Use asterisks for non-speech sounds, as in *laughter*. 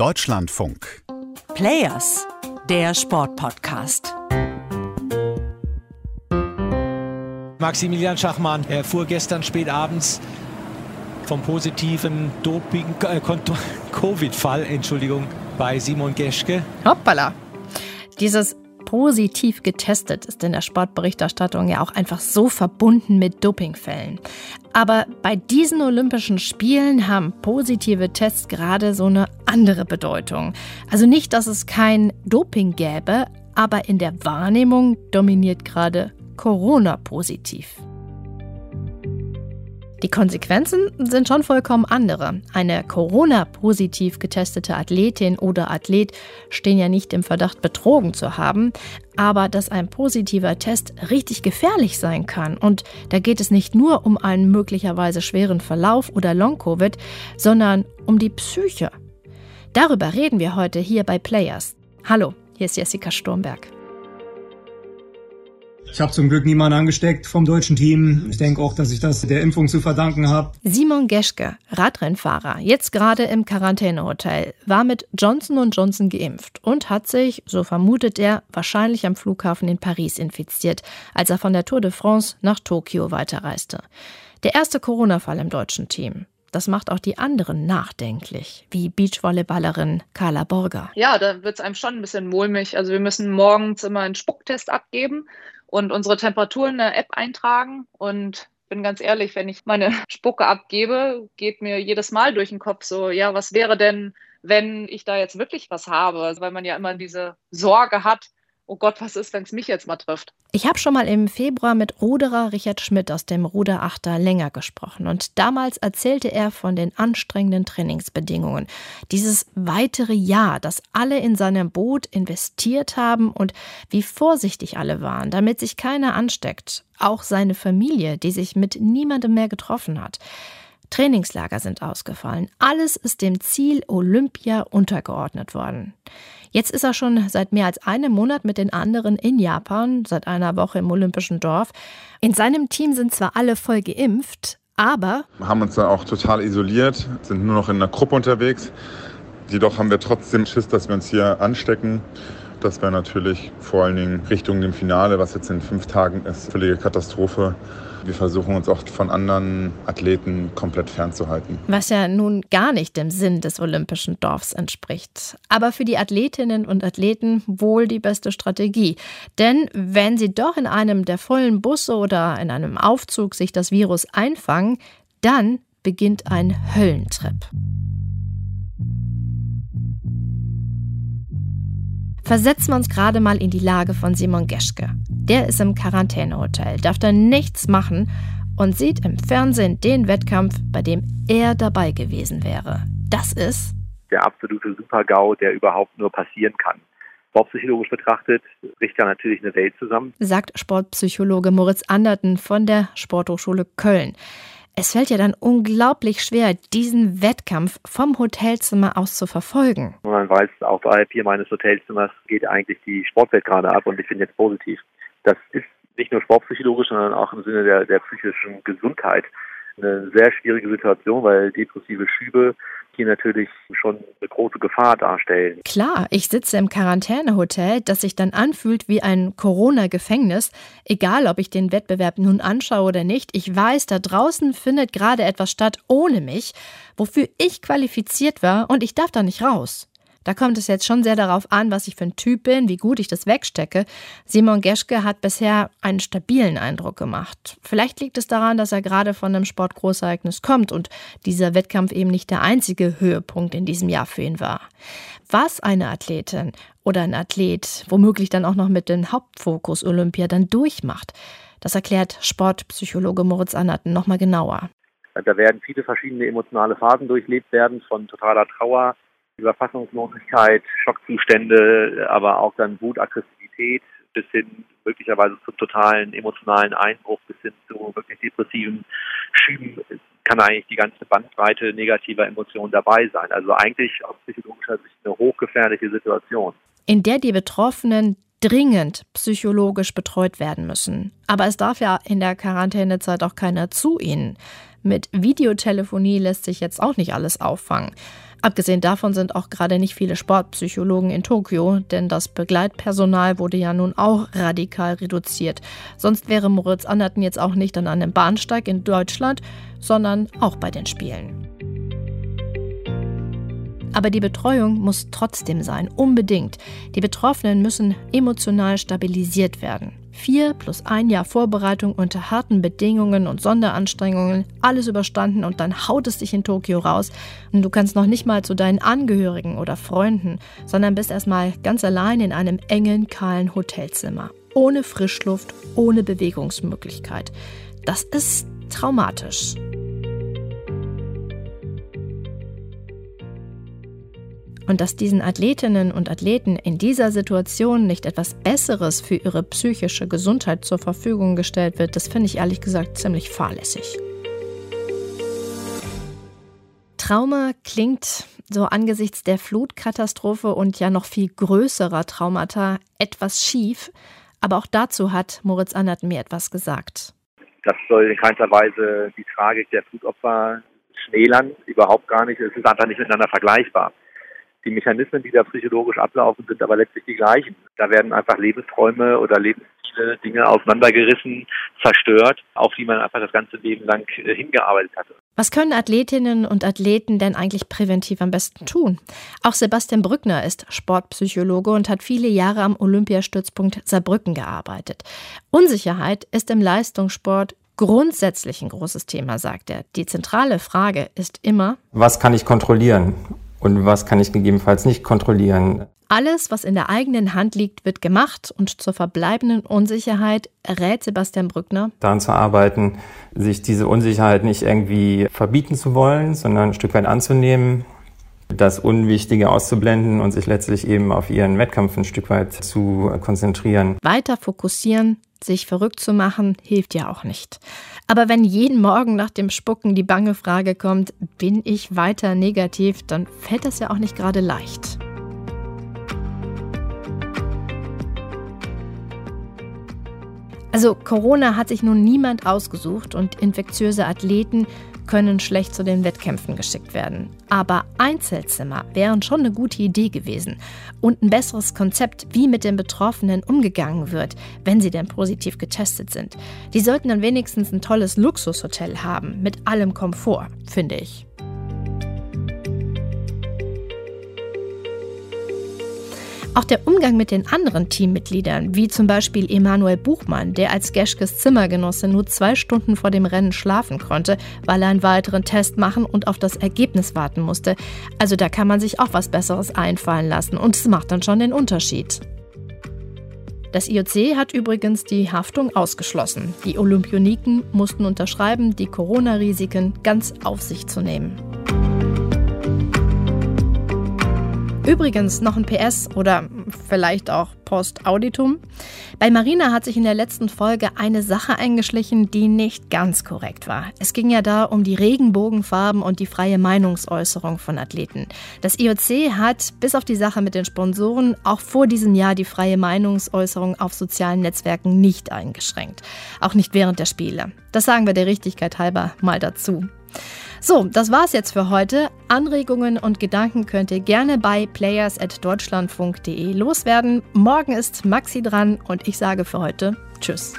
Deutschlandfunk. Players, der Sportpodcast. Maximilian Schachmann erfuhr gestern spät abends vom positiven Doping äh, *laughs* Covid-Fall, Entschuldigung, bei Simon Geschke. Hoppala. Dieses positiv getestet ist in der Sportberichterstattung ja auch einfach so verbunden mit Dopingfällen. Aber bei diesen Olympischen Spielen haben positive Tests gerade so eine andere Bedeutung. Also nicht, dass es kein Doping gäbe, aber in der Wahrnehmung dominiert gerade Corona positiv. Die Konsequenzen sind schon vollkommen andere. Eine Corona-positiv getestete Athletin oder Athlet stehen ja nicht im Verdacht, betrogen zu haben, aber dass ein positiver Test richtig gefährlich sein kann. Und da geht es nicht nur um einen möglicherweise schweren Verlauf oder Long-Covid, sondern um die Psyche. Darüber reden wir heute hier bei Players. Hallo, hier ist Jessica Sturmberg. Ich habe zum Glück niemanden angesteckt vom deutschen Team. Ich denke auch, dass ich das der Impfung zu verdanken habe. Simon Geschke, Radrennfahrer, jetzt gerade im Quarantänehotel, war mit Johnson Johnson geimpft und hat sich, so vermutet er, wahrscheinlich am Flughafen in Paris infiziert, als er von der Tour de France nach Tokio weiterreiste. Der erste Corona-Fall im deutschen Team. Das macht auch die anderen nachdenklich, wie Beachvolleyballerin Carla Borger. Ja, da wird es einem schon ein bisschen mulmig. Also wir müssen morgens immer einen Spucktest abgeben und unsere Temperatur in der App eintragen. Und bin ganz ehrlich, wenn ich meine *laughs* Spucke abgebe, geht mir jedes Mal durch den Kopf so, ja, was wäre denn, wenn ich da jetzt wirklich was habe? Weil man ja immer diese Sorge hat, oh Gott, was ist, wenn es mich jetzt mal trifft? Ich habe schon mal im Februar mit Ruderer Richard Schmidt aus dem Ruderachter länger gesprochen und damals erzählte er von den anstrengenden Trainingsbedingungen. Dieses weitere Jahr, das alle in seinem Boot investiert haben und wie vorsichtig alle waren, damit sich keiner ansteckt. Auch seine Familie, die sich mit niemandem mehr getroffen hat. Trainingslager sind ausgefallen. Alles ist dem Ziel Olympia untergeordnet worden. Jetzt ist er schon seit mehr als einem Monat mit den anderen in Japan, seit einer Woche im Olympischen Dorf. In seinem Team sind zwar alle voll geimpft, aber. Wir haben uns dann auch total isoliert, sind nur noch in einer Gruppe unterwegs. Jedoch haben wir trotzdem Schiss, dass wir uns hier anstecken. Das wäre natürlich vor allen Dingen Richtung dem Finale, was jetzt in fünf Tagen ist, völlige Katastrophe. Wir versuchen uns auch von anderen Athleten komplett fernzuhalten. Was ja nun gar nicht dem Sinn des Olympischen Dorfs entspricht. Aber für die Athletinnen und Athleten wohl die beste Strategie. Denn wenn sie doch in einem der vollen Busse oder in einem Aufzug sich das Virus einfangen, dann beginnt ein Höllentrip. Versetzen wir uns gerade mal in die Lage von Simon Geschke. Der ist im Quarantänehotel, darf da nichts machen und sieht im Fernsehen den Wettkampf, bei dem er dabei gewesen wäre. Das ist der absolute Super-GAU, der überhaupt nur passieren kann. Sportpsychologisch betrachtet bricht da natürlich eine Welt zusammen, sagt Sportpsychologe Moritz Anderten von der Sporthochschule Köln. Es fällt ja dann unglaublich schwer, diesen Wettkampf vom Hotelzimmer aus zu verfolgen. Man weiß, außerhalb hier meines Hotelzimmers geht eigentlich die Sportwelt gerade ab und ich bin jetzt positiv. Das ist nicht nur sportpsychologisch, sondern auch im Sinne der, der psychischen Gesundheit eine sehr schwierige Situation, weil depressive Schübe hier natürlich schon eine große Gefahr darstellen. Klar, ich sitze im Quarantänehotel, das sich dann anfühlt wie ein Corona-Gefängnis. Egal, ob ich den Wettbewerb nun anschaue oder nicht, ich weiß, da draußen findet gerade etwas statt ohne mich, wofür ich qualifiziert war und ich darf da nicht raus. Da kommt es jetzt schon sehr darauf an, was ich für ein Typ bin, wie gut ich das wegstecke. Simon Geschke hat bisher einen stabilen Eindruck gemacht. Vielleicht liegt es daran, dass er gerade von einem Sportgroßereignis kommt und dieser Wettkampf eben nicht der einzige Höhepunkt in diesem Jahr für ihn war. Was eine Athletin oder ein Athlet womöglich dann auch noch mit dem Hauptfokus Olympia dann durchmacht, das erklärt Sportpsychologe Moritz Annerten nochmal genauer. Da werden viele verschiedene emotionale Phasen durchlebt werden, von totaler Trauer über Fassungslosigkeit, Schockzustände, aber auch dann Wut, Aggressivität bis hin möglicherweise zum totalen emotionalen Einbruch bis hin zu wirklich depressiven Schüben kann eigentlich die ganze Bandbreite negativer Emotionen dabei sein. Also eigentlich aus psychologischer Sicht eine hochgefährliche Situation. In der die Betroffenen dringend psychologisch betreut werden müssen. Aber es darf ja in der Quarantänezeit auch keiner zu ihnen. Mit Videotelefonie lässt sich jetzt auch nicht alles auffangen. Abgesehen davon sind auch gerade nicht viele Sportpsychologen in Tokio, denn das Begleitpersonal wurde ja nun auch radikal reduziert. Sonst wäre Moritz Anderten jetzt auch nicht an einem Bahnsteig in Deutschland, sondern auch bei den Spielen. Aber die Betreuung muss trotzdem sein, unbedingt. Die Betroffenen müssen emotional stabilisiert werden. Vier plus ein Jahr Vorbereitung unter harten Bedingungen und Sonderanstrengungen, alles überstanden und dann haut es dich in Tokio raus und du kannst noch nicht mal zu deinen Angehörigen oder Freunden, sondern bist erstmal ganz allein in einem engen, kahlen Hotelzimmer. Ohne Frischluft, ohne Bewegungsmöglichkeit. Das ist traumatisch. Und dass diesen Athletinnen und Athleten in dieser Situation nicht etwas Besseres für ihre psychische Gesundheit zur Verfügung gestellt wird, das finde ich ehrlich gesagt ziemlich fahrlässig. Trauma klingt so angesichts der Flutkatastrophe und ja noch viel größerer Traumata etwas schief, aber auch dazu hat Moritz Annert mir etwas gesagt. Das soll in keinster Weise die Tragik der Flutopfer schmälern, überhaupt gar nicht. Es ist einfach nicht miteinander vergleichbar. Die Mechanismen, die da psychologisch ablaufen, sind aber letztlich die gleichen. Da werden einfach Lebensträume oder Lebensziele, Dinge auseinandergerissen, zerstört, auf die man einfach das ganze Leben lang äh, hingearbeitet hatte. Was können Athletinnen und Athleten denn eigentlich präventiv am besten tun? Auch Sebastian Brückner ist Sportpsychologe und hat viele Jahre am Olympiastützpunkt Saarbrücken gearbeitet. Unsicherheit ist im Leistungssport grundsätzlich ein großes Thema, sagt er. Die zentrale Frage ist immer, was kann ich kontrollieren? Und was kann ich gegebenenfalls nicht kontrollieren. Alles, was in der eigenen Hand liegt, wird gemacht und zur verbleibenden Unsicherheit rät Sebastian Brückner. Daran zu arbeiten, sich diese Unsicherheit nicht irgendwie verbieten zu wollen, sondern ein Stück weit anzunehmen, das Unwichtige auszublenden und sich letztlich eben auf ihren Wettkampf ein Stück weit zu konzentrieren. Weiter fokussieren, sich verrückt zu machen, hilft ja auch nicht. Aber wenn jeden Morgen nach dem Spucken die bange Frage kommt, bin ich weiter negativ, dann fällt das ja auch nicht gerade leicht. Also Corona hat sich nun niemand ausgesucht und infektiöse Athleten können schlecht zu den Wettkämpfen geschickt werden. Aber Einzelzimmer wären schon eine gute Idee gewesen. Und ein besseres Konzept, wie mit den Betroffenen umgegangen wird, wenn sie denn positiv getestet sind. Die sollten dann wenigstens ein tolles Luxushotel haben, mit allem Komfort, finde ich. Auch der Umgang mit den anderen Teammitgliedern, wie zum Beispiel Emanuel Buchmann, der als Geschkes Zimmergenosse nur zwei Stunden vor dem Rennen schlafen konnte, weil er einen weiteren Test machen und auf das Ergebnis warten musste. Also da kann man sich auch was Besseres einfallen lassen und es macht dann schon den Unterschied. Das IOC hat übrigens die Haftung ausgeschlossen. Die Olympioniken mussten unterschreiben, die Corona-Risiken ganz auf sich zu nehmen. Übrigens noch ein PS oder vielleicht auch Post-Auditum. Bei Marina hat sich in der letzten Folge eine Sache eingeschlichen, die nicht ganz korrekt war. Es ging ja da um die Regenbogenfarben und die freie Meinungsäußerung von Athleten. Das IOC hat bis auf die Sache mit den Sponsoren auch vor diesem Jahr die freie Meinungsäußerung auf sozialen Netzwerken nicht eingeschränkt. Auch nicht während der Spiele. Das sagen wir der Richtigkeit halber mal dazu. So, das war's jetzt für heute. Anregungen und Gedanken könnt ihr gerne bei players.deutschlandfunk.de loswerden. Morgen ist Maxi dran und ich sage für heute Tschüss.